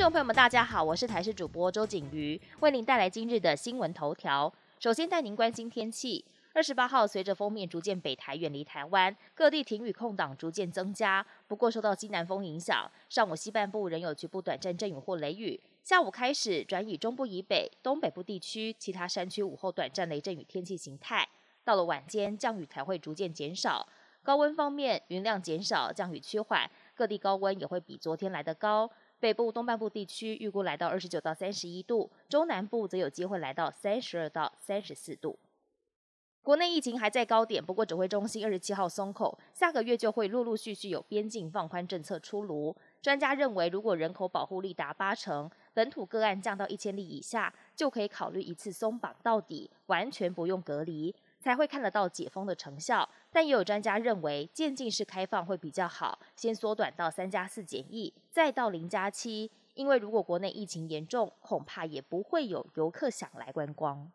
众朋友们，大家好，我是台视主播周景瑜，为您带来今日的新闻头条。首先带您关心天气。二十八号，随着封面逐渐北台远离台湾，各地停雨空档逐渐增加。不过受到西南风影响，上午西半部仍有局部短暂阵雨或雷雨。下午开始转以中部以北、东北部地区、其他山区午后短暂雷阵雨天气形态。到了晚间，降雨才会逐渐减少。高温方面，云量减少，降雨趋缓，各地高温也会比昨天来得高。北部、东半部地区预估来到二十九到三十一度，中南部则有机会来到三十二到三十四度。国内疫情还在高点，不过指挥中心二十七号松口，下个月就会陆陆续续有边境放宽政策出炉。专家认为，如果人口保护力达八成，本土个案降到一千例以下，就可以考虑一次松绑到底，完全不用隔离，才会看得到解封的成效。但也有专家认为，渐进式开放会比较好，先缩短到三加四检疫，再到零加七，因为如果国内疫情严重，恐怕也不会有游客想来观光。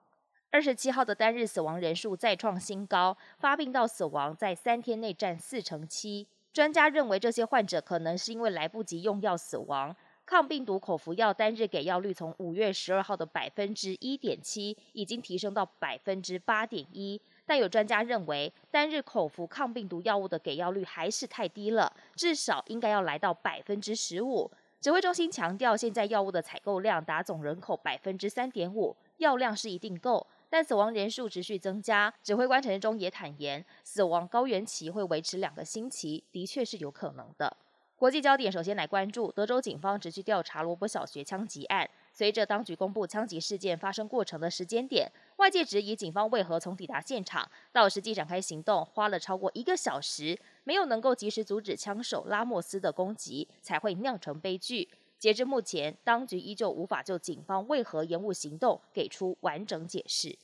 二十七号的单日死亡人数再创新高，发病到死亡在三天内占四成七。专家认为，这些患者可能是因为来不及用药死亡。抗病毒口服药单日给药率从五月十二号的百分之一点七，已经提升到百分之八点一。但有专家认为，单日口服抗病毒药物的给药率还是太低了，至少应该要来到百分之十五。指挥中心强调，现在药物的采购量达总人口百分之三点五，药量是一定够。但死亡人数持续增加，指挥官陈中也坦言，死亡高原期会维持两个星期，的确是有可能的。国际焦点首先来关注德州警方持续调查罗伯小学枪击案，随着当局公布枪击事件发生过程的时间点，外界质疑警方为何从抵达现场到实际展开行动花了超过一个小时，没有能够及时阻止枪手拉莫斯的攻击，才会酿成悲剧。截至目前，当局依旧无法就警方为何延误行动给出完整解释。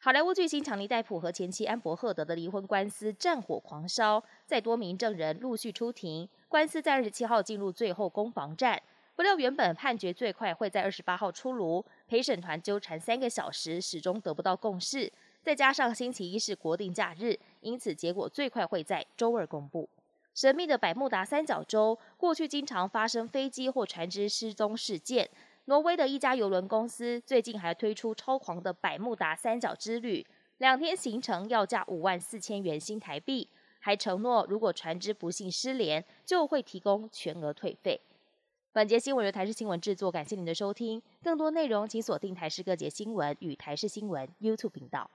好莱坞巨星强尼戴普和前妻安伯赫德的离婚官司战火狂烧，在多名证人陆续出庭，官司在二十七号进入最后攻防战。不料原本判决最快会在二十八号出炉，陪审团纠缠三个小时，始终得不到共识。再加上星期一是国定假日，因此结果最快会在周二公布。神秘的百慕达三角洲过去经常发生飞机或船只失踪事件。挪威的一家邮轮公司最近还推出超狂的百慕达三角之旅，两天行程要价五万四千元新台币，还承诺如果船只不幸失联，就会提供全额退费。本节新闻由台视新闻制作，感谢您的收听。更多内容请锁定台视各节新闻与台视新闻 YouTube 频道。